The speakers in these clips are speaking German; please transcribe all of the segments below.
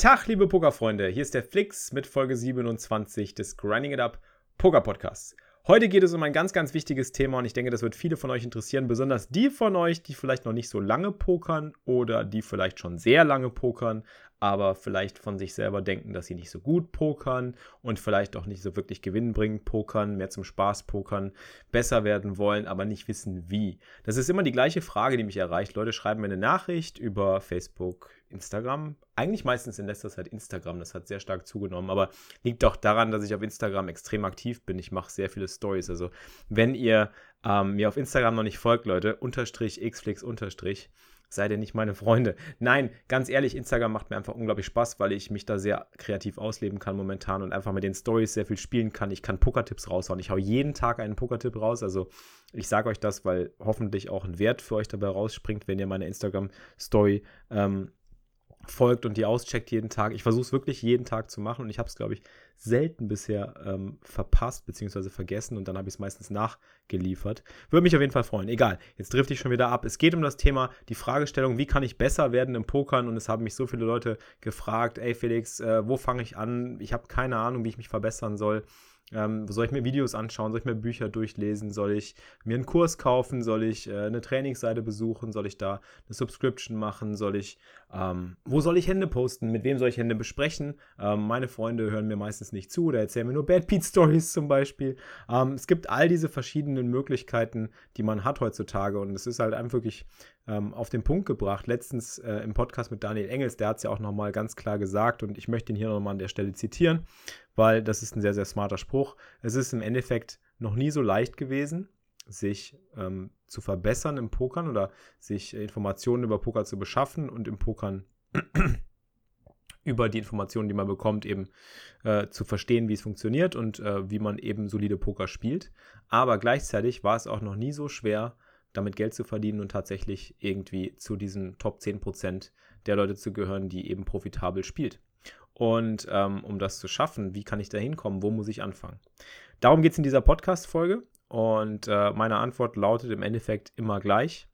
Tag, liebe Pokerfreunde. Hier ist der Flix mit Folge 27 des Grinding It Up Poker Podcasts. Heute geht es um ein ganz, ganz wichtiges Thema und ich denke, das wird viele von euch interessieren, besonders die von euch, die vielleicht noch nicht so lange pokern oder die vielleicht schon sehr lange pokern, aber vielleicht von sich selber denken, dass sie nicht so gut pokern und vielleicht auch nicht so wirklich gewinnbringend pokern, mehr zum Spaß pokern, besser werden wollen, aber nicht wissen wie. Das ist immer die gleiche Frage, die mich erreicht. Leute schreiben mir eine Nachricht über Facebook, Instagram. Eigentlich meistens in letzter Zeit Instagram, das hat sehr stark zugenommen, aber liegt auch daran, dass ich auf Instagram extrem aktiv bin. Ich mache sehr viele Stories. Also, wenn ihr ähm, mir auf Instagram noch nicht folgt, Leute, unterstrich xflix unterstrich, seid ihr nicht meine Freunde. Nein, ganz ehrlich, Instagram macht mir einfach unglaublich Spaß, weil ich mich da sehr kreativ ausleben kann momentan und einfach mit den Stories sehr viel spielen kann. Ich kann Pokertipps raushauen. Ich hau jeden Tag einen Pokertipp raus. Also ich sage euch das, weil hoffentlich auch ein Wert für euch dabei rausspringt, wenn ihr meine Instagram-Story ähm, folgt und die auscheckt jeden Tag. Ich versuche es wirklich jeden Tag zu machen und ich habe es, glaube ich, selten bisher ähm, verpasst bzw. vergessen und dann habe ich es meistens nachgeliefert. Würde mich auf jeden Fall freuen. Egal, jetzt trifft ich schon wieder ab. Es geht um das Thema, die Fragestellung, wie kann ich besser werden im Pokern und es haben mich so viele Leute gefragt, ey Felix, äh, wo fange ich an? Ich habe keine Ahnung, wie ich mich verbessern soll. Ähm, soll ich mir Videos anschauen? Soll ich mir Bücher durchlesen? Soll ich mir einen Kurs kaufen? Soll ich äh, eine Trainingsseite besuchen? Soll ich da eine Subscription machen? Soll ich, ähm, wo soll ich Hände posten? Mit wem soll ich Hände besprechen? Ähm, meine Freunde hören mir meistens nicht zu oder erzählen mir nur Bad Pete Stories zum Beispiel. Ähm, es gibt all diese verschiedenen Möglichkeiten, die man hat heutzutage und es ist halt einfach wirklich ähm, auf den Punkt gebracht. Letztens äh, im Podcast mit Daniel Engels, der hat es ja auch nochmal ganz klar gesagt und ich möchte ihn hier nochmal an der Stelle zitieren, weil das ist ein sehr, sehr smarter Spruch. Es ist im Endeffekt noch nie so leicht gewesen, sich ähm, zu verbessern im Pokern oder sich Informationen über Poker zu beschaffen und im Pokern über die Informationen, die man bekommt, eben äh, zu verstehen, wie es funktioniert und äh, wie man eben solide Poker spielt. Aber gleichzeitig war es auch noch nie so schwer, damit Geld zu verdienen und tatsächlich irgendwie zu diesen Top 10% der Leute zu gehören, die eben profitabel spielt. Und ähm, um das zu schaffen, wie kann ich da hinkommen? Wo muss ich anfangen? Darum geht es in dieser Podcast-Folge. Und äh, meine Antwort lautet im Endeffekt immer gleich.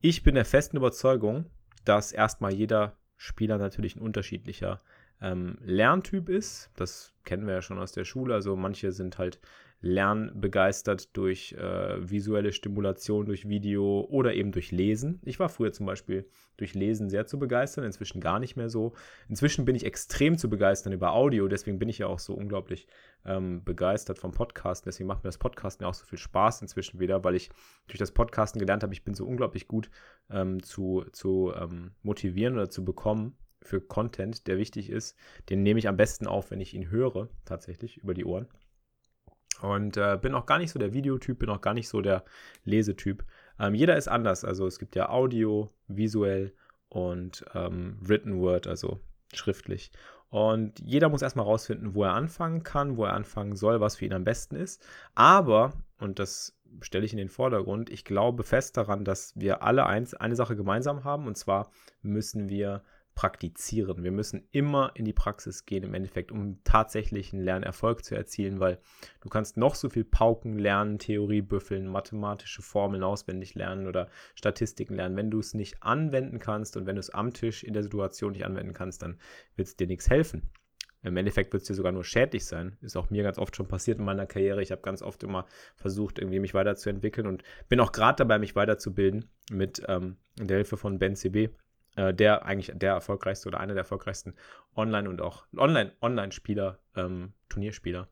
Ich bin der festen Überzeugung, dass erstmal jeder Spieler natürlich ein unterschiedlicher ähm, Lerntyp ist. Das kennen wir ja schon aus der Schule. Also manche sind halt lernbegeistert durch äh, visuelle Stimulation, durch Video oder eben durch Lesen. Ich war früher zum Beispiel durch Lesen sehr zu begeistern, inzwischen gar nicht mehr so. Inzwischen bin ich extrem zu begeistern über Audio, deswegen bin ich ja auch so unglaublich ähm, begeistert vom Podcasten. Deswegen macht mir das Podcasten ja auch so viel Spaß inzwischen wieder, weil ich durch das Podcasten gelernt habe, ich bin so unglaublich gut ähm, zu, zu ähm, motivieren oder zu bekommen für Content, der wichtig ist. Den nehme ich am besten auf, wenn ich ihn höre, tatsächlich über die Ohren. Und äh, bin auch gar nicht so der Videotyp, bin auch gar nicht so der Lesetyp. Ähm, jeder ist anders. Also es gibt ja Audio, visuell und ähm, Written Word, also schriftlich. Und jeder muss erstmal rausfinden, wo er anfangen kann, wo er anfangen soll, was für ihn am besten ist. Aber, und das stelle ich in den Vordergrund, ich glaube fest daran, dass wir alle eins, eine Sache gemeinsam haben. Und zwar müssen wir praktizieren. Wir müssen immer in die Praxis gehen, im Endeffekt, um tatsächlich einen Lernerfolg zu erzielen, weil du kannst noch so viel Pauken lernen, Theorie büffeln, mathematische Formeln auswendig lernen oder Statistiken lernen. Wenn du es nicht anwenden kannst und wenn du es am Tisch in der Situation nicht anwenden kannst, dann wird es dir nichts helfen. Im Endeffekt wird es dir sogar nur schädlich sein. Ist auch mir ganz oft schon passiert in meiner Karriere. Ich habe ganz oft immer versucht, irgendwie mich weiterzuentwickeln und bin auch gerade dabei, mich weiterzubilden mit ähm, der Hilfe von Ben CB äh, der eigentlich der erfolgreichste oder einer der erfolgreichsten Online- und auch Online-Online-Spieler, ähm, Turnierspieler.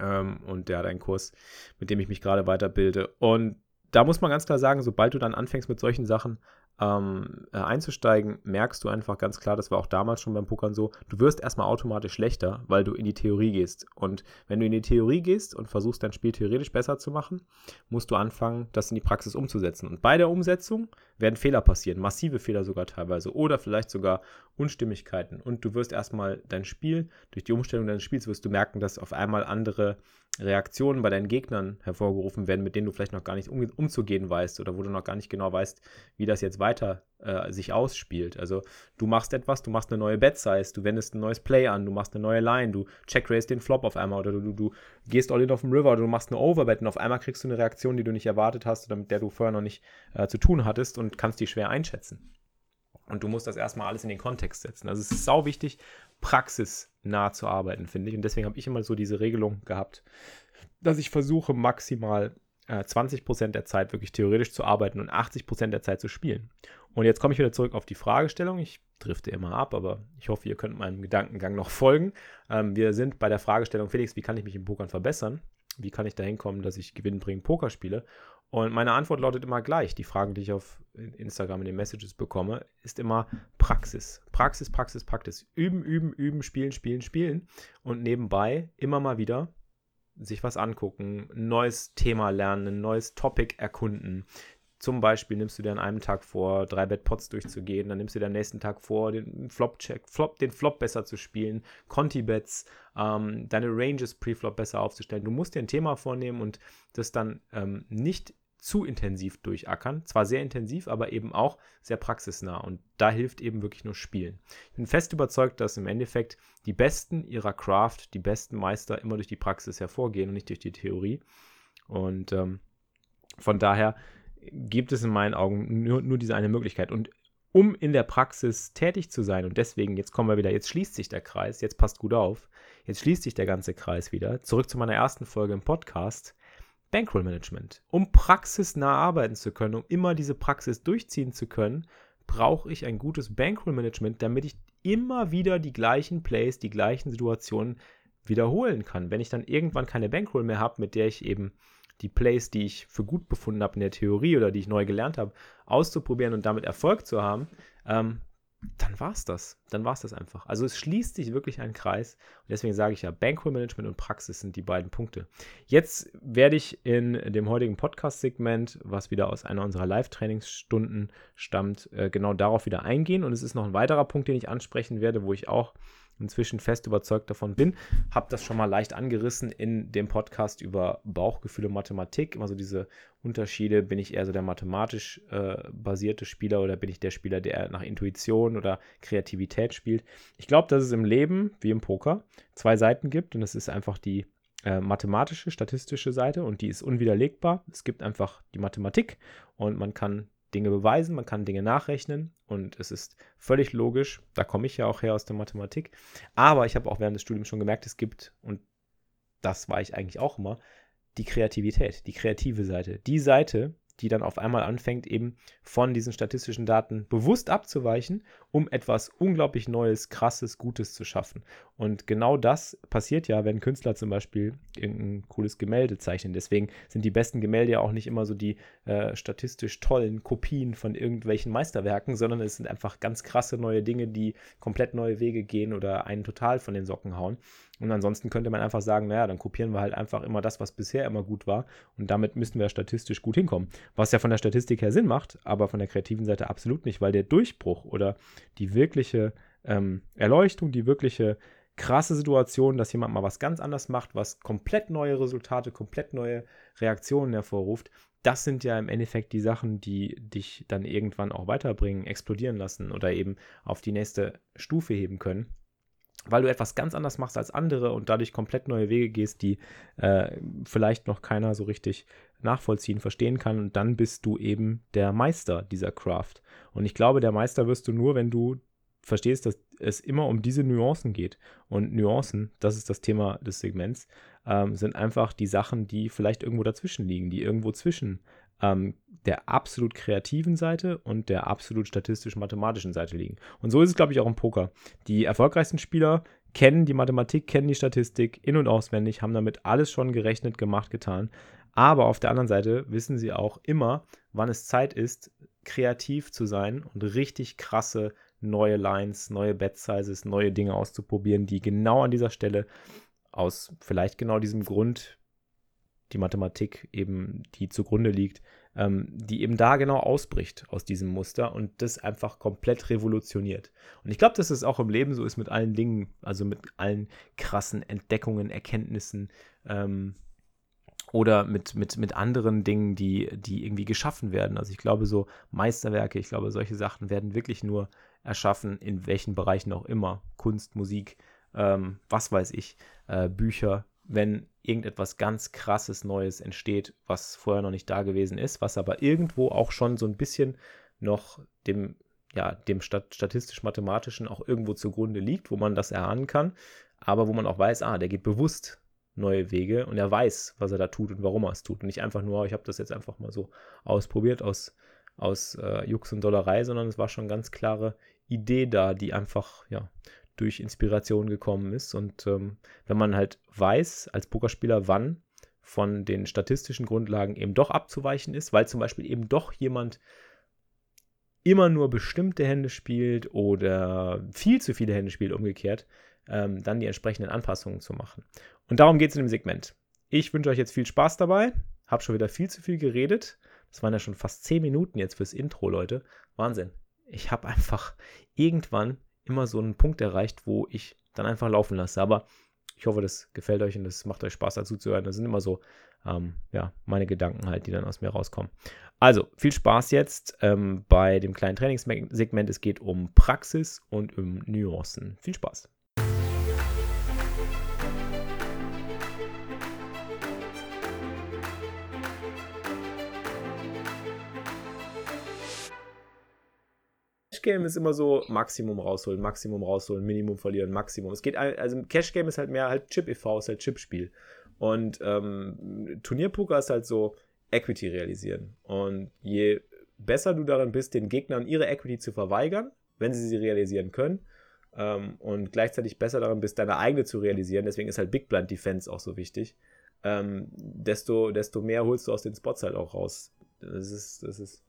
Ähm, und der hat einen Kurs, mit dem ich mich gerade weiterbilde. Und da muss man ganz klar sagen, sobald du dann anfängst mit solchen Sachen, ähm, äh, einzusteigen, merkst du einfach ganz klar, das war auch damals schon beim Pokern so, du wirst erstmal automatisch schlechter, weil du in die Theorie gehst. Und wenn du in die Theorie gehst und versuchst, dein Spiel theoretisch besser zu machen, musst du anfangen, das in die Praxis umzusetzen. Und bei der Umsetzung werden Fehler passieren, massive Fehler sogar teilweise oder vielleicht sogar Unstimmigkeiten. Und du wirst erstmal dein Spiel, durch die Umstellung deines Spiels wirst du merken, dass auf einmal andere Reaktionen bei deinen Gegnern hervorgerufen werden, mit denen du vielleicht noch gar nicht um, umzugehen weißt oder wo du noch gar nicht genau weißt, wie das jetzt weiter äh, sich ausspielt. Also du machst etwas, du machst eine neue Bet-Size, du wendest ein neues Play an, du machst eine neue Line, du check-race den Flop auf einmal oder du, du, du gehst all in auf dem River oder du machst eine Overbet und auf einmal kriegst du eine Reaktion, die du nicht erwartet hast oder mit der du vorher noch nicht äh, zu tun hattest und kannst die schwer einschätzen. Und du musst das erstmal alles in den Kontext setzen. Also es ist sau wichtig, praxisnah zu arbeiten, finde ich. Und deswegen habe ich immer so diese Regelung gehabt, dass ich versuche, maximal äh, 20% der Zeit wirklich theoretisch zu arbeiten und 80% der Zeit zu spielen. Und jetzt komme ich wieder zurück auf die Fragestellung. Ich drifte immer ab, aber ich hoffe, ihr könnt meinem Gedankengang noch folgen. Ähm, wir sind bei der Fragestellung, Felix, wie kann ich mich im Pokern verbessern? Wie kann ich dahin kommen, dass ich gewinnbringend Poker spiele? Und meine Antwort lautet immer gleich. Die Fragen, die ich auf Instagram in den Messages bekomme, ist immer Praxis. Praxis, Praxis, Praxis. Üben, üben, üben, spielen, spielen, spielen. Und nebenbei immer mal wieder sich was angucken, ein neues Thema lernen, ein neues Topic erkunden. Zum Beispiel nimmst du dir an einem Tag vor, drei Bad-Pots durchzugehen, dann nimmst du dir am nächsten Tag vor, den Flop-Check, Flop, den Flop besser zu spielen, Conti-Bets, ähm, deine Ranges pre-Flop besser aufzustellen. Du musst dir ein Thema vornehmen und das dann ähm, nicht zu intensiv durchackern. Zwar sehr intensiv, aber eben auch sehr praxisnah. Und da hilft eben wirklich nur Spielen. Ich bin fest überzeugt, dass im Endeffekt die Besten ihrer Craft, die besten Meister immer durch die Praxis hervorgehen und nicht durch die Theorie. Und ähm, von daher gibt es in meinen Augen nur, nur diese eine Möglichkeit. Und um in der Praxis tätig zu sein, und deswegen, jetzt kommen wir wieder, jetzt schließt sich der Kreis, jetzt passt gut auf, jetzt schließt sich der ganze Kreis wieder. Zurück zu meiner ersten Folge im Podcast Bankroll Management. Um praxisnah arbeiten zu können, um immer diese Praxis durchziehen zu können, brauche ich ein gutes Bankroll Management, damit ich immer wieder die gleichen Plays, die gleichen Situationen wiederholen kann. Wenn ich dann irgendwann keine Bankroll mehr habe, mit der ich eben die Plays, die ich für gut befunden habe in der Theorie oder die ich neu gelernt habe, auszuprobieren und damit Erfolg zu haben, ähm, dann war es das. Dann war es das einfach. Also es schließt sich wirklich ein Kreis. Und deswegen sage ich ja, Bankroll Management und Praxis sind die beiden Punkte. Jetzt werde ich in dem heutigen Podcast-Segment, was wieder aus einer unserer Live-Trainingsstunden stammt, äh, genau darauf wieder eingehen. Und es ist noch ein weiterer Punkt, den ich ansprechen werde, wo ich auch inzwischen fest überzeugt davon bin. Habe das schon mal leicht angerissen in dem Podcast über Bauchgefühle Mathematik. Immer so diese Unterschiede. Bin ich eher so der mathematisch äh, basierte Spieler oder bin ich der Spieler, der nach Intuition oder Kreativität spielt? Ich glaube, dass es im Leben, wie im Poker, zwei Seiten gibt und es ist einfach die äh, mathematische, statistische Seite und die ist unwiderlegbar. Es gibt einfach die Mathematik und man kann Dinge beweisen, man kann Dinge nachrechnen und es ist völlig logisch, da komme ich ja auch her aus der Mathematik, aber ich habe auch während des Studiums schon gemerkt, es gibt, und das war ich eigentlich auch immer, die Kreativität, die kreative Seite. Die Seite, die dann auf einmal anfängt, eben von diesen statistischen Daten bewusst abzuweichen, um etwas unglaublich Neues, Krasses, Gutes zu schaffen. Und genau das passiert ja, wenn Künstler zum Beispiel irgendein cooles Gemälde zeichnen. Deswegen sind die besten Gemälde ja auch nicht immer so die äh, statistisch tollen Kopien von irgendwelchen Meisterwerken, sondern es sind einfach ganz krasse neue Dinge, die komplett neue Wege gehen oder einen total von den Socken hauen. Und ansonsten könnte man einfach sagen, naja, dann kopieren wir halt einfach immer das, was bisher immer gut war. Und damit müssten wir statistisch gut hinkommen. Was ja von der Statistik her Sinn macht, aber von der kreativen Seite absolut nicht, weil der Durchbruch oder die wirkliche ähm, Erleuchtung, die wirkliche krasse Situation, dass jemand mal was ganz anders macht, was komplett neue Resultate, komplett neue Reaktionen hervorruft, das sind ja im Endeffekt die Sachen, die dich dann irgendwann auch weiterbringen, explodieren lassen oder eben auf die nächste Stufe heben können weil du etwas ganz anders machst als andere und dadurch komplett neue Wege gehst, die äh, vielleicht noch keiner so richtig nachvollziehen, verstehen kann. Und dann bist du eben der Meister dieser Craft. Und ich glaube, der Meister wirst du nur, wenn du verstehst, dass es immer um diese Nuancen geht. Und Nuancen, das ist das Thema des Segments, ähm, sind einfach die Sachen, die vielleicht irgendwo dazwischen liegen, die irgendwo zwischen ähm, der absolut kreativen Seite und der absolut statistisch-mathematischen Seite liegen. Und so ist es, glaube ich, auch im Poker. Die erfolgreichsten Spieler kennen die Mathematik, kennen die Statistik in- und auswendig, haben damit alles schon gerechnet, gemacht, getan. Aber auf der anderen Seite wissen sie auch immer, wann es Zeit ist, kreativ zu sein und richtig krasse neue Lines, neue Bet Sizes, neue Dinge auszuprobieren, die genau an dieser Stelle aus vielleicht genau diesem Grund, die Mathematik eben, die zugrunde liegt, ähm, die eben da genau ausbricht aus diesem Muster und das einfach komplett revolutioniert. Und ich glaube, dass es auch im Leben so ist mit allen Dingen, also mit allen krassen Entdeckungen, Erkenntnissen, ähm, oder mit, mit, mit anderen Dingen, die, die irgendwie geschaffen werden. Also ich glaube, so Meisterwerke, ich glaube, solche Sachen werden wirklich nur erschaffen, in welchen Bereichen auch immer. Kunst, Musik, ähm, was weiß ich, äh, Bücher, wenn irgendetwas ganz krasses Neues entsteht, was vorher noch nicht da gewesen ist, was aber irgendwo auch schon so ein bisschen noch dem, ja, dem Stat statistisch-mathematischen auch irgendwo zugrunde liegt, wo man das erahnen kann, aber wo man auch weiß, ah, der geht bewusst neue Wege und er weiß, was er da tut und warum er es tut. Und nicht einfach nur, ich habe das jetzt einfach mal so ausprobiert aus, aus äh, Jux und Dollerei, sondern es war schon ganz klare Idee da, die einfach, ja, durch Inspiration gekommen ist. Und ähm, wenn man halt weiß, als Pokerspieler, wann von den statistischen Grundlagen eben doch abzuweichen ist, weil zum Beispiel eben doch jemand immer nur bestimmte Hände spielt oder viel zu viele Hände spielt, umgekehrt, ähm, dann die entsprechenden Anpassungen zu machen. Und darum geht es in dem Segment. Ich wünsche euch jetzt viel Spaß dabei. Hab schon wieder viel zu viel geredet. Das waren ja schon fast 10 Minuten jetzt fürs Intro, Leute. Wahnsinn. Ich habe einfach irgendwann immer so einen Punkt erreicht, wo ich dann einfach laufen lasse. Aber ich hoffe, das gefällt euch und das macht euch Spaß dazu zu hören. Das sind immer so, ähm, ja, meine Gedanken halt, die dann aus mir rauskommen. Also, viel Spaß jetzt ähm, bei dem kleinen Trainingssegment. Es geht um Praxis und um Nuancen. Viel Spaß. Cash-Game ist immer so Maximum rausholen, Maximum rausholen, Minimum verlieren, Maximum. Es geht, also Cash-Game ist halt mehr halt Chip-EV, ist halt Chip-Spiel. Und ähm, Turnierpoker ist halt so Equity realisieren. Und je besser du daran bist, den Gegnern ihre Equity zu verweigern, wenn sie sie realisieren können, ähm, und gleichzeitig besser daran bist, deine eigene zu realisieren, deswegen ist halt Big Blind Defense auch so wichtig, ähm, desto, desto mehr holst du aus den Spots halt auch raus. Das ist, das ist,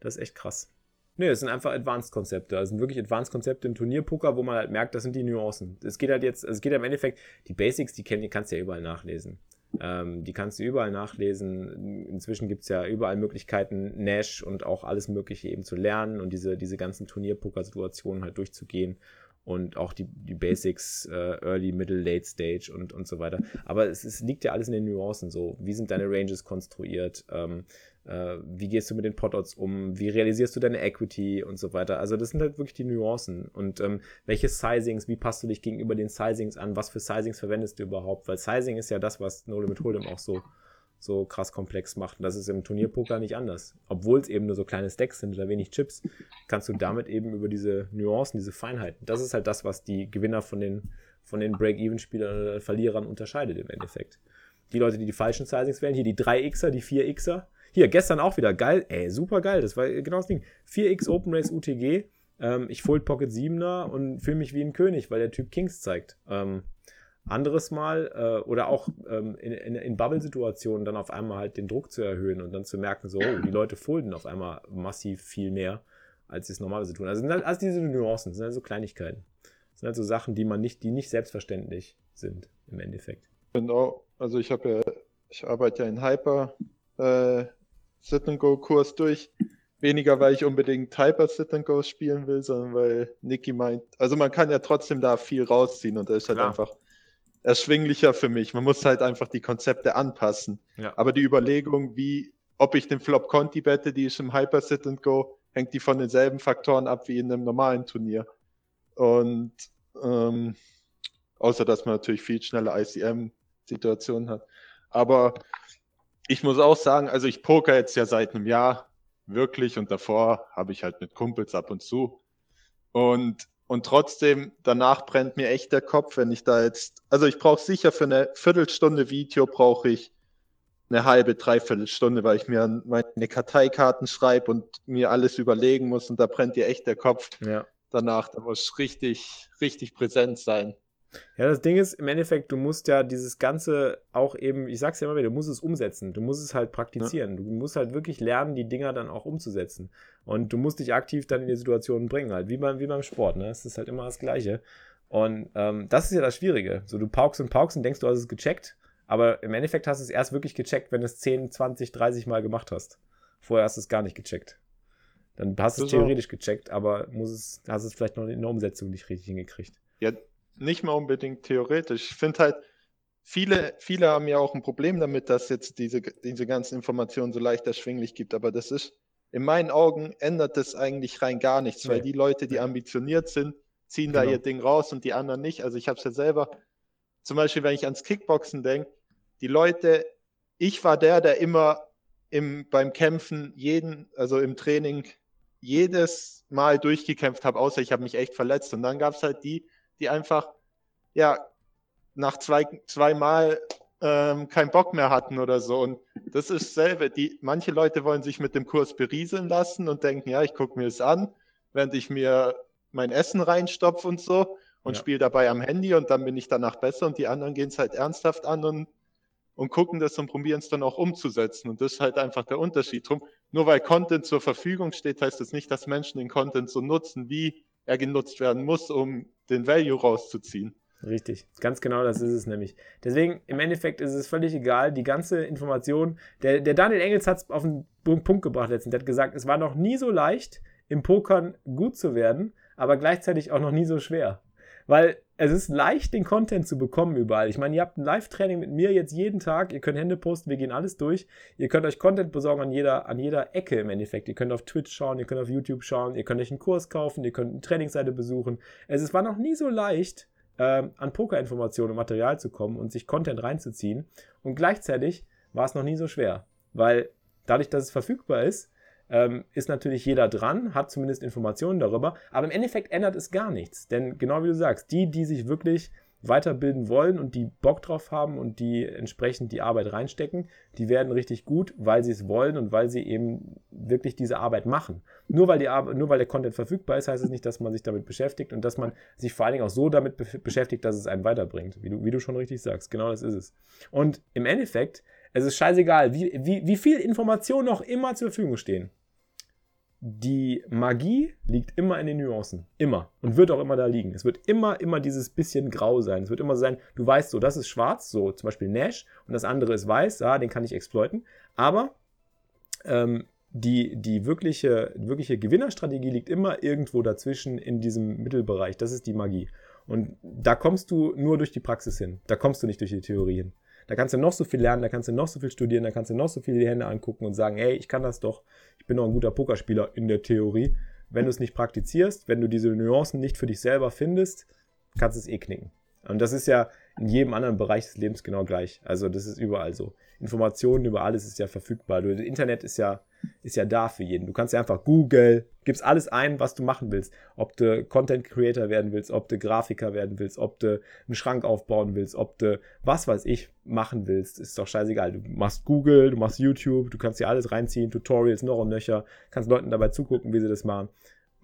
das ist echt krass. Nee, das sind einfach Advanced-Konzepte. Das sind wirklich Advanced-Konzepte im Turnierpoker, wo man halt merkt, das sind die Nuancen. Es geht halt jetzt, es geht im Endeffekt, die Basics, die kannst du ja überall nachlesen. Ähm, die kannst du überall nachlesen. Inzwischen gibt es ja überall Möglichkeiten, Nash und auch alles Mögliche eben zu lernen und diese, diese ganzen Turnierpoker-Situationen halt durchzugehen und auch die, die Basics, äh, Early, Middle, Late Stage und, und so weiter. Aber es, es liegt ja alles in den Nuancen so. Wie sind deine Ranges konstruiert? Ähm, äh, wie gehst du mit den Pot-Odds um? Wie realisierst du deine Equity und so weiter? Also das sind halt wirklich die Nuancen. Und ähm, welche Sizings, wie passt du dich gegenüber den Sizings an? Was für Sizings verwendest du überhaupt? Weil Sizing ist ja das, was No Limit Hold'em auch so, so krass komplex macht. Und das ist im Turnierpoker nicht anders. Obwohl es eben nur so kleine Stacks sind oder wenig Chips, kannst du damit eben über diese Nuancen, diese Feinheiten. Das ist halt das, was die Gewinner von den, von den Break-Even-Spielern oder Verlierern unterscheidet im Endeffekt. Die Leute, die die falschen Sizings wählen, hier die 3xer, die 4xer, hier, gestern auch wieder. Geil, ey, super geil. Das war genau das Ding. 4x Open Race UTG. Ähm, ich Fold Pocket 7er und fühle mich wie ein König, weil der Typ Kings zeigt. Ähm, anderes Mal äh, oder auch ähm, in, in, in Bubble-Situationen dann auf einmal halt den Druck zu erhöhen und dann zu merken, so, oh, die Leute folden auf einmal massiv viel mehr, als sie es normalerweise tun. Also sind halt also diese Nuancen, sind halt so Kleinigkeiten. Das sind halt so Sachen, die man nicht, die nicht selbstverständlich sind im Endeffekt. Genau, also ich habe ja, ich arbeite ja in Hyper, äh, Sit-and-Go-Kurs durch. Weniger, weil ich unbedingt Hyper Sit-and-Go spielen will, sondern weil Niki meint, also man kann ja trotzdem da viel rausziehen und das ist halt Klar. einfach erschwinglicher für mich. Man muss halt einfach die Konzepte anpassen. Ja. Aber die Überlegung, wie, ob ich den Flop Conti bette, die ist im Hyper Sit and Go, hängt die von denselben Faktoren ab wie in einem normalen Turnier. Und ähm, außer dass man natürlich viel schneller ICM-Situationen hat. Aber ich muss auch sagen, also ich poker jetzt ja seit einem Jahr wirklich und davor habe ich halt mit Kumpels ab und zu. Und, und trotzdem, danach brennt mir echt der Kopf, wenn ich da jetzt, also ich brauche sicher für eine Viertelstunde Video brauche ich eine halbe, dreiviertel Stunde, weil ich mir meine Karteikarten schreibe und mir alles überlegen muss und da brennt dir echt der Kopf. Ja. Danach, da muss richtig, richtig präsent sein. Ja, das Ding ist, im Endeffekt, du musst ja dieses Ganze auch eben, ich sag's ja immer wieder, du musst es umsetzen. Du musst es halt praktizieren. Ja. Du musst halt wirklich lernen, die Dinger dann auch umzusetzen. Und du musst dich aktiv dann in die Situationen bringen, halt, wie beim, wie beim Sport, ne? Es ist halt immer das Gleiche. Und ähm, das ist ja das Schwierige. So, du paukst und paukst und denkst, du hast es gecheckt, aber im Endeffekt hast du es erst wirklich gecheckt, wenn du es 10, 20, 30 Mal gemacht hast. Vorher hast du es gar nicht gecheckt. Dann hast du es theoretisch gecheckt, aber muss es, hast es vielleicht noch in der Umsetzung nicht richtig hingekriegt. Ja, nicht mal unbedingt theoretisch. Ich finde halt, viele, viele haben ja auch ein Problem damit, dass jetzt diese, diese ganzen Informationen so leicht erschwinglich gibt, aber das ist, in meinen Augen ändert das eigentlich rein gar nichts, nee. weil die Leute, die ambitioniert sind, ziehen genau. da ihr Ding raus und die anderen nicht. Also ich habe es ja selber, zum Beispiel, wenn ich ans Kickboxen denke, die Leute, ich war der, der immer im, beim Kämpfen jeden, also im Training jedes Mal durchgekämpft habe, außer ich habe mich echt verletzt. Und dann gab es halt die, die einfach, ja, nach zwei, zwei Mal ähm, keinen Bock mehr hatten oder so. Und das ist dasselbe. Die, manche Leute wollen sich mit dem Kurs berieseln lassen und denken, ja, ich gucke mir es an, während ich mir mein Essen reinstopfe und so und ja. spiele dabei am Handy und dann bin ich danach besser und die anderen gehen es halt ernsthaft an und und gucken das und probieren es dann auch umzusetzen. Und das ist halt einfach der Unterschied. Drum, nur weil Content zur Verfügung steht, heißt das nicht, dass Menschen den Content so nutzen, wie er genutzt werden muss, um den Value rauszuziehen. Richtig, ganz genau das ist es nämlich. Deswegen, im Endeffekt ist es völlig egal, die ganze Information. Der, der Daniel Engels hat es auf den Punkt gebracht letztens. Der hat gesagt, es war noch nie so leicht, im Pokern gut zu werden, aber gleichzeitig auch noch nie so schwer. Weil es ist leicht, den Content zu bekommen überall. Ich meine, ihr habt ein Live-Training mit mir jetzt jeden Tag. Ihr könnt Hände posten, wir gehen alles durch. Ihr könnt euch Content besorgen an jeder, an jeder Ecke im Endeffekt. Ihr könnt auf Twitch schauen, ihr könnt auf YouTube schauen, ihr könnt euch einen Kurs kaufen, ihr könnt eine Trainingsseite besuchen. Es ist, war noch nie so leicht, äh, an Pokerinformationen und Material zu kommen und sich Content reinzuziehen. Und gleichzeitig war es noch nie so schwer. Weil dadurch, dass es verfügbar ist, ähm, ist natürlich jeder dran, hat zumindest Informationen darüber, aber im Endeffekt ändert es gar nichts. Denn genau wie du sagst, die, die sich wirklich weiterbilden wollen und die Bock drauf haben und die entsprechend die Arbeit reinstecken, die werden richtig gut, weil sie es wollen und weil sie eben wirklich diese Arbeit machen. Nur weil, die Arbeit, nur weil der Content verfügbar ist, heißt es nicht, dass man sich damit beschäftigt und dass man sich vor allen Dingen auch so damit be beschäftigt, dass es einen weiterbringt, wie du, wie du schon richtig sagst. Genau das ist es. Und im Endeffekt, es ist scheißegal, wie, wie, wie viel Informationen noch immer zur Verfügung stehen die Magie liegt immer in den Nuancen. Immer. Und wird auch immer da liegen. Es wird immer, immer dieses bisschen grau sein. Es wird immer sein, du weißt so, das ist schwarz, so zum Beispiel Nash, und das andere ist weiß, ja, den kann ich exploiten. Aber ähm, die, die wirkliche, wirkliche Gewinnerstrategie liegt immer irgendwo dazwischen in diesem Mittelbereich. Das ist die Magie. Und da kommst du nur durch die Praxis hin. Da kommst du nicht durch die Theorie hin. Da kannst du noch so viel lernen, da kannst du noch so viel studieren, da kannst du noch so viele die Hände angucken und sagen, hey, ich kann das doch, ich bin doch ein guter Pokerspieler in der Theorie. Wenn du es nicht praktizierst, wenn du diese Nuancen nicht für dich selber findest, kannst du es eh knicken. Und das ist ja in jedem anderen Bereich des Lebens genau gleich. Also das ist überall so. Informationen über alles ist ja verfügbar. Das Internet ist ja, ist ja da für jeden. Du kannst ja einfach Google, gibst alles ein, was du machen willst. Ob du Content Creator werden willst, ob du Grafiker werden willst, ob du einen Schrank aufbauen willst, ob du was weiß ich machen willst, ist doch scheißegal. Du machst Google, du machst YouTube, du kannst dir alles reinziehen, Tutorials noch und nöcher, kannst Leuten dabei zugucken, wie sie das machen.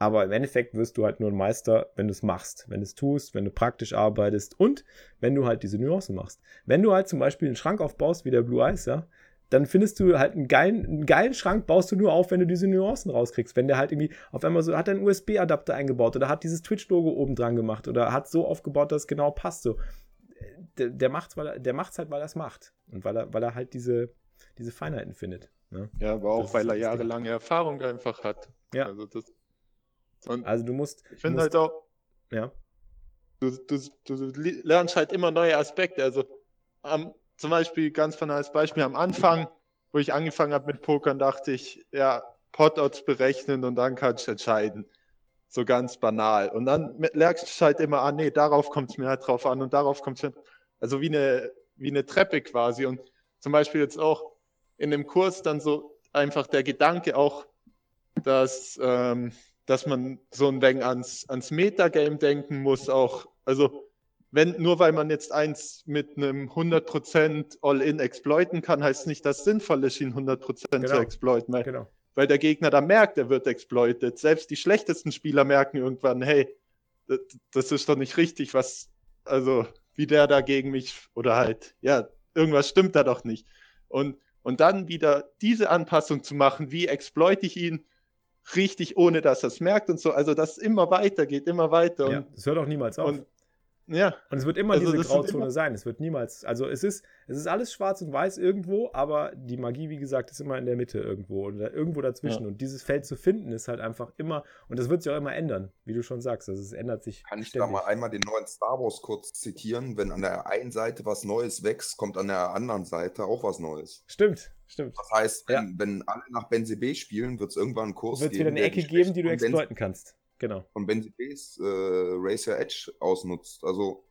Aber im Endeffekt wirst du halt nur ein Meister, wenn du es machst, wenn du es tust, wenn du praktisch arbeitest und wenn du halt diese Nuancen machst. Wenn du halt zum Beispiel einen Schrank aufbaust, wie der Blue Eyes, ja, dann findest du halt einen geilen, einen geilen Schrank, baust du nur auf, wenn du diese Nuancen rauskriegst. Wenn der halt irgendwie auf einmal so, hat er einen USB-Adapter eingebaut oder hat dieses Twitch-Logo oben dran gemacht oder hat so aufgebaut, dass es genau passt. So. Der, der er, der macht's halt, weil er es macht. Und weil er, weil er halt diese, diese Feinheiten findet. Ne? Ja, aber auch, das weil er jahrelange Erfahrung einfach hat. Ja. Also das also du musst. Ich finde halt auch. Ja. Du, du, du, lernst halt immer neue Aspekte. Also am, zum Beispiel, ganz von als Beispiel am Anfang, wo ich angefangen habe mit Pokern, dachte ich, ja, Potouts berechnen und dann kannst du entscheiden. So ganz banal. Und dann lernst du halt immer an, nee, darauf kommt es mir halt drauf an und darauf kommt es Also wie eine, wie eine Treppe quasi. Und zum Beispiel jetzt auch in dem Kurs dann so einfach der Gedanke auch, dass ähm, dass man so ein wenig ans, ans Metagame denken muss, auch. Also, wenn, nur weil man jetzt eins mit einem 100% All-In exploiten kann, heißt nicht, dass es sinnvoll ist, ihn 100% genau. zu exploiten. Weil, genau. weil der Gegner da merkt, er wird exploitet. Selbst die schlechtesten Spieler merken irgendwann, hey, das, das ist doch nicht richtig, was, also wie der da gegen mich oder halt, ja, irgendwas stimmt da doch nicht. Und, und dann wieder diese Anpassung zu machen, wie exploit ich ihn richtig, ohne dass er es merkt und so. Also, dass es immer weiter geht, immer weiter. Ja, das hört auch niemals auf. Und, ja. Und es wird immer also diese Grauzone sein. Es wird niemals, also es ist, es ist alles schwarz und weiß irgendwo, aber die Magie, wie gesagt, ist immer in der Mitte irgendwo oder irgendwo dazwischen. Ja. Und dieses Feld zu finden, ist halt einfach immer, und das wird sich auch immer ändern, wie du schon sagst. Also es ändert sich. Kann ich ständig. da mal einmal den neuen Star Wars kurz zitieren? Wenn an der einen Seite was Neues wächst, kommt an der anderen Seite auch was Neues. Stimmt, stimmt. Das heißt, wenn, ja. wenn alle nach Benzi B spielen, wird es irgendwann einen Kurs wird geben. Wird wieder eine Ecke geben, die du exploiten kannst. Genau. Und sie das äh, Racer Edge ausnutzt, also.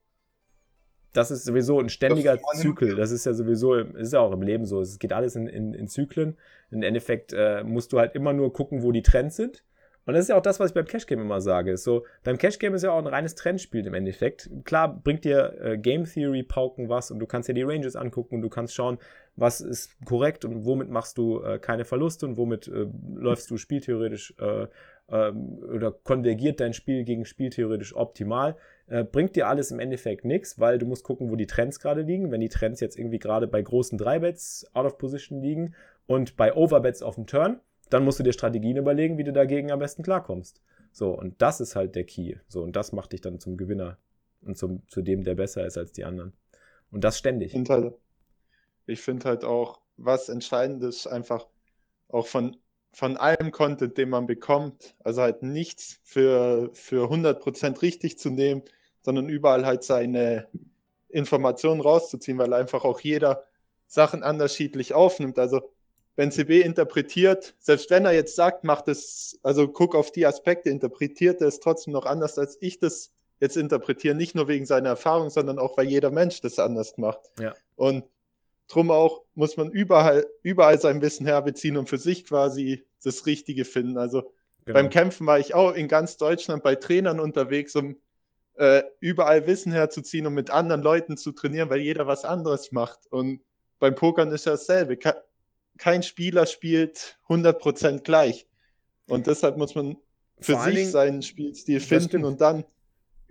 Das ist sowieso ein ständiger das Zyklus. Das ist ja sowieso, ist ja auch im Leben so. Es geht alles in, in, in Zyklen. Im Endeffekt äh, musst du halt immer nur gucken, wo die Trends sind. Und das ist ja auch das, was ich beim Cash Game immer sage. so, beim Cash Game ist ja auch ein reines Trendspiel im Endeffekt. Klar bringt dir äh, Game Theory Pauken was und du kannst dir die Ranges angucken und du kannst schauen, was ist korrekt und womit machst du äh, keine Verluste und womit äh, läufst du spieltheoretisch äh, ähm, oder konvergiert dein Spiel gegen spieltheoretisch optimal, äh, bringt dir alles im Endeffekt nichts, weil du musst gucken, wo die Trends gerade liegen. Wenn die Trends jetzt irgendwie gerade bei großen Dreibets out of position liegen und bei Overbets auf dem Turn, dann musst du dir Strategien überlegen, wie du dagegen am besten klarkommst. So, und das ist halt der Key. So, und das macht dich dann zum Gewinner und zum, zu dem, der besser ist als die anderen. Und das ständig. Ich finde halt, find halt auch, was entscheidend ist, einfach auch von von allem Content, den man bekommt, also halt nichts für, für 100% richtig zu nehmen, sondern überall halt seine Informationen rauszuziehen, weil einfach auch jeder Sachen unterschiedlich aufnimmt. Also wenn CB interpretiert, selbst wenn er jetzt sagt, macht es, also guck auf die Aspekte, interpretiert er es trotzdem noch anders, als ich das jetzt interpretiere, nicht nur wegen seiner Erfahrung, sondern auch, weil jeder Mensch das anders macht. Ja. Und Drum auch muss man überall, überall sein Wissen herbeziehen und für sich quasi das Richtige finden. Also genau. beim Kämpfen war ich auch in ganz Deutschland bei Trainern unterwegs, um äh, überall Wissen herzuziehen und mit anderen Leuten zu trainieren, weil jeder was anderes macht. Und beim Pokern ist ja dasselbe. Kein Spieler spielt 100% gleich. Und deshalb muss man für Vor sich seinen Spielstil finden und dann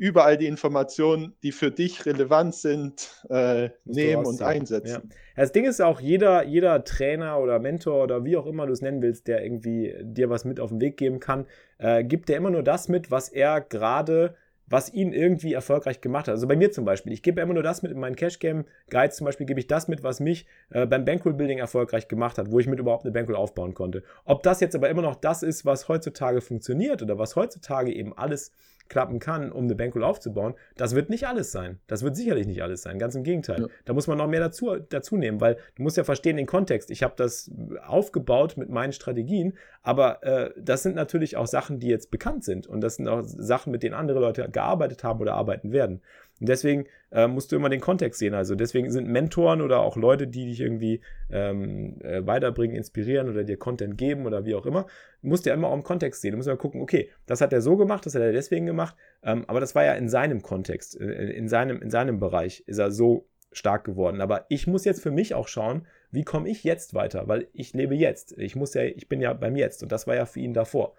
überall die Informationen, die für dich relevant sind, äh, nehmen und einsetzen. Ja. Das Ding ist auch, jeder, jeder Trainer oder Mentor oder wie auch immer du es nennen willst, der irgendwie dir was mit auf den Weg geben kann, äh, gibt dir immer nur das mit, was er gerade was ihn irgendwie erfolgreich gemacht hat. Also bei mir zum Beispiel. Ich gebe immer nur das mit in meinen Cash Game Guides zum Beispiel, gebe ich das mit, was mich äh, beim Bankroll Building erfolgreich gemacht hat, wo ich mit überhaupt eine Bankroll aufbauen konnte. Ob das jetzt aber immer noch das ist, was heutzutage funktioniert oder was heutzutage eben alles klappen kann, um eine Bankroll aufzubauen, das wird nicht alles sein. Das wird sicherlich nicht alles sein. Ganz im Gegenteil. Ja. Da muss man noch mehr dazu, dazu nehmen, weil du musst ja verstehen den Kontext. Ich habe das aufgebaut mit meinen Strategien, aber äh, das sind natürlich auch Sachen, die jetzt bekannt sind und das sind auch Sachen, mit denen andere Leute gearbeitet haben oder arbeiten werden. Und deswegen äh, musst du immer den Kontext sehen. Also deswegen sind Mentoren oder auch Leute, die dich irgendwie ähm, äh, weiterbringen, inspirieren oder dir Content geben oder wie auch immer, musst du ja immer auch im Kontext sehen. Du musst immer gucken, okay, das hat er so gemacht, das hat er deswegen gemacht, ähm, aber das war ja in seinem Kontext, äh, in, seinem, in seinem Bereich ist er so stark geworden. Aber ich muss jetzt für mich auch schauen, wie komme ich jetzt weiter, weil ich lebe jetzt. Ich muss ja, ich bin ja beim Jetzt und das war ja für ihn davor.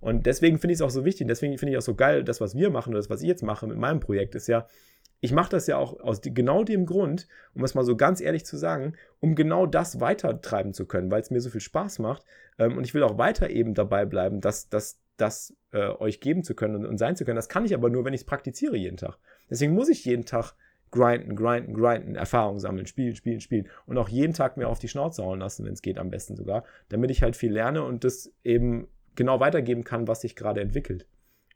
Und deswegen finde ich es auch so wichtig, deswegen finde ich auch so geil, das, was wir machen, oder das, was ich jetzt mache mit meinem Projekt, ist ja, ich mache das ja auch aus genau dem Grund, um es mal so ganz ehrlich zu sagen, um genau das weitertreiben zu können, weil es mir so viel Spaß macht. Ähm, und ich will auch weiter eben dabei bleiben, dass das äh, euch geben zu können und, und, sein zu können. Das kann ich aber nur, wenn ich es praktiziere jeden Tag. Deswegen muss ich jeden Tag grinden, grinden, grinden, Erfahrung sammeln, spielen, spielen, spielen und auch jeden Tag mir auf die Schnauze hauen lassen, wenn es geht, am besten sogar, damit ich halt viel lerne und das eben genau weitergeben kann, was sich gerade entwickelt.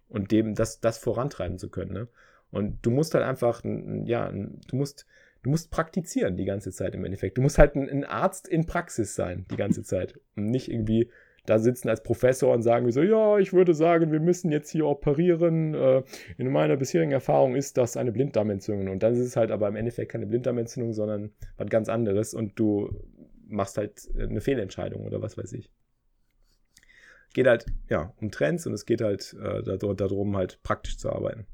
Und dem das, das vorantreiben zu können. Ne? Und du musst halt einfach, ja, du musst, du musst praktizieren die ganze Zeit im Endeffekt. Du musst halt ein, ein Arzt in Praxis sein die ganze Zeit. Und nicht irgendwie da sitzen als Professor und sagen so, ja, ich würde sagen, wir müssen jetzt hier operieren. Äh, in meiner bisherigen Erfahrung ist das eine Blinddarmentzündung. Und dann ist es halt aber im Endeffekt keine Blinddarmentzündung, sondern was ganz anderes. Und du machst halt eine Fehlentscheidung oder was weiß ich geht halt ja um Trends und es geht halt äh, darum, halt praktisch zu arbeiten.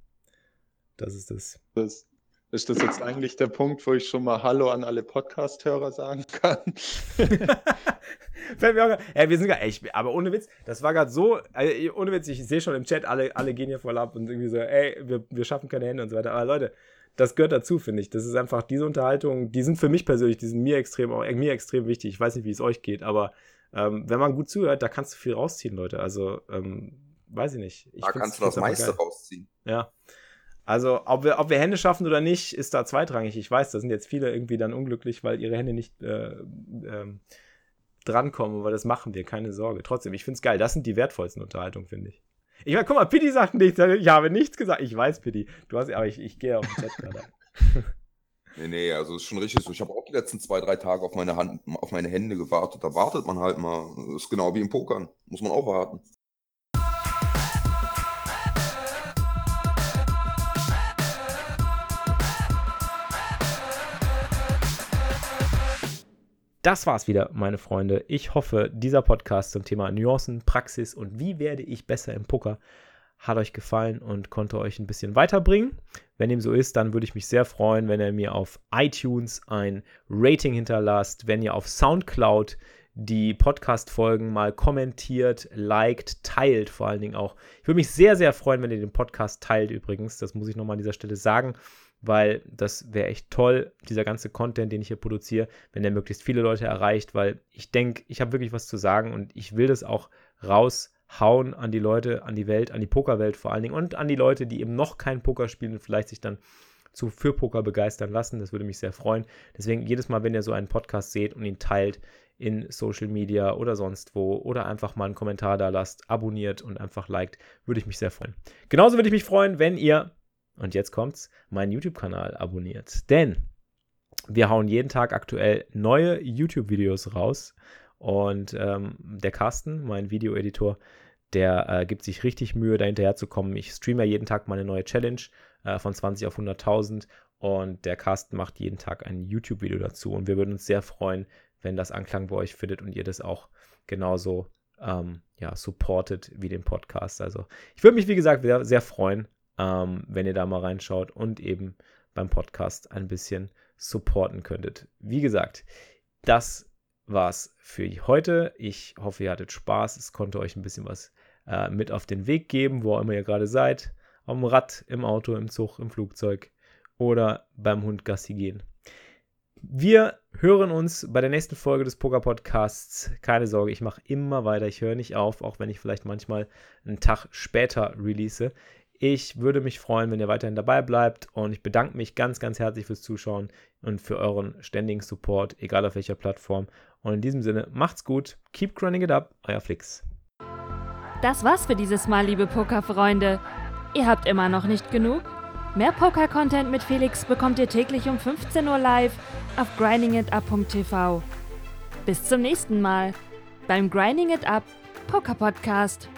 Das ist das. das. Ist das jetzt eigentlich der Punkt, wo ich schon mal Hallo an alle Podcast-Hörer sagen kann? ja, wir sind gar echt, aber ohne Witz, das war gerade so, also, ohne Witz, ich sehe schon im Chat, alle, alle gehen hier voll ab und irgendwie so, ey, wir, wir schaffen keine Hände und so weiter. Aber Leute, das gehört dazu, finde ich. Das ist einfach diese Unterhaltung, die sind für mich persönlich, die sind mir extrem, auch mir extrem wichtig. Ich weiß nicht, wie es euch geht, aber ähm, wenn man gut zuhört, da kannst du viel rausziehen, Leute. Also, ähm, weiß ich nicht. Ich da kannst du das meiste geil. rausziehen. Ja. Also, ob wir, ob wir Hände schaffen oder nicht, ist da zweitrangig. Ich weiß, da sind jetzt viele irgendwie dann unglücklich, weil ihre Hände nicht äh, ähm, drankommen, weil das machen wir, keine Sorge. Trotzdem, ich finde es geil. Das sind die wertvollsten Unterhaltungen, finde ich. Ich meine, guck mal, Pitti sagt nichts. Ich habe nichts gesagt. Ich weiß, Pitti. Du hast, aber ich, ich gehe auf den Chat gerade. Nee, nee, also ist schon richtig so. Ich habe auch die letzten zwei, drei Tage auf meine, Hand, auf meine Hände gewartet. Da wartet man halt mal. Das ist genau wie im Pokern. Muss man auch warten. Das war's wieder, meine Freunde. Ich hoffe, dieser Podcast zum Thema Nuancen, Praxis und wie werde ich besser im Poker hat euch gefallen und konnte euch ein bisschen weiterbringen. Wenn dem so ist, dann würde ich mich sehr freuen, wenn ihr mir auf iTunes ein Rating hinterlasst, wenn ihr auf SoundCloud die Podcast-Folgen mal kommentiert, liked, teilt vor allen Dingen auch. Ich würde mich sehr, sehr freuen, wenn ihr den Podcast teilt übrigens. Das muss ich nochmal an dieser Stelle sagen weil das wäre echt toll, dieser ganze Content, den ich hier produziere, wenn der möglichst viele Leute erreicht, weil ich denke, ich habe wirklich was zu sagen und ich will das auch raushauen an die Leute, an die Welt, an die Pokerwelt vor allen Dingen und an die Leute, die eben noch kein Poker spielen und vielleicht sich dann zu für Poker begeistern lassen. Das würde mich sehr freuen. Deswegen jedes Mal, wenn ihr so einen Podcast seht und ihn teilt in Social Media oder sonst wo oder einfach mal einen Kommentar da lasst, abonniert und einfach liked, würde ich mich sehr freuen. Genauso würde ich mich freuen, wenn ihr und jetzt kommt's, meinen YouTube-Kanal abonniert. Denn wir hauen jeden Tag aktuell neue YouTube-Videos raus. Und ähm, der Carsten, mein Videoeditor, der äh, gibt sich richtig Mühe, da hinterher zu kommen. Ich streame ja jeden Tag meine neue Challenge äh, von 20 auf 100.000 und der Carsten macht jeden Tag ein YouTube-Video dazu. Und wir würden uns sehr freuen, wenn das Anklang bei euch findet und ihr das auch genauso ähm, ja, supportet wie den Podcast. Also ich würde mich, wie gesagt, sehr, sehr freuen ähm, wenn ihr da mal reinschaut und eben beim Podcast ein bisschen supporten könntet. Wie gesagt, das war's für heute. Ich hoffe, ihr hattet Spaß. Es konnte euch ein bisschen was äh, mit auf den Weg geben, wo auch immer ihr gerade seid. Am Rad, im Auto, im Zug, im Flugzeug oder beim Hund Gassi gehen. Wir hören uns bei der nächsten Folge des Poker Podcasts. Keine Sorge, ich mache immer weiter. Ich höre nicht auf, auch wenn ich vielleicht manchmal einen Tag später release. Ich würde mich freuen, wenn ihr weiterhin dabei bleibt und ich bedanke mich ganz, ganz herzlich fürs Zuschauen und für euren ständigen Support, egal auf welcher Plattform. Und in diesem Sinne, macht's gut, keep grinding it up, euer Flix. Das war's für dieses Mal, liebe Pokerfreunde. Ihr habt immer noch nicht genug? Mehr Poker-Content mit Felix bekommt ihr täglich um 15 Uhr live auf grindingitup.tv. Bis zum nächsten Mal beim Grinding It Up Poker Podcast.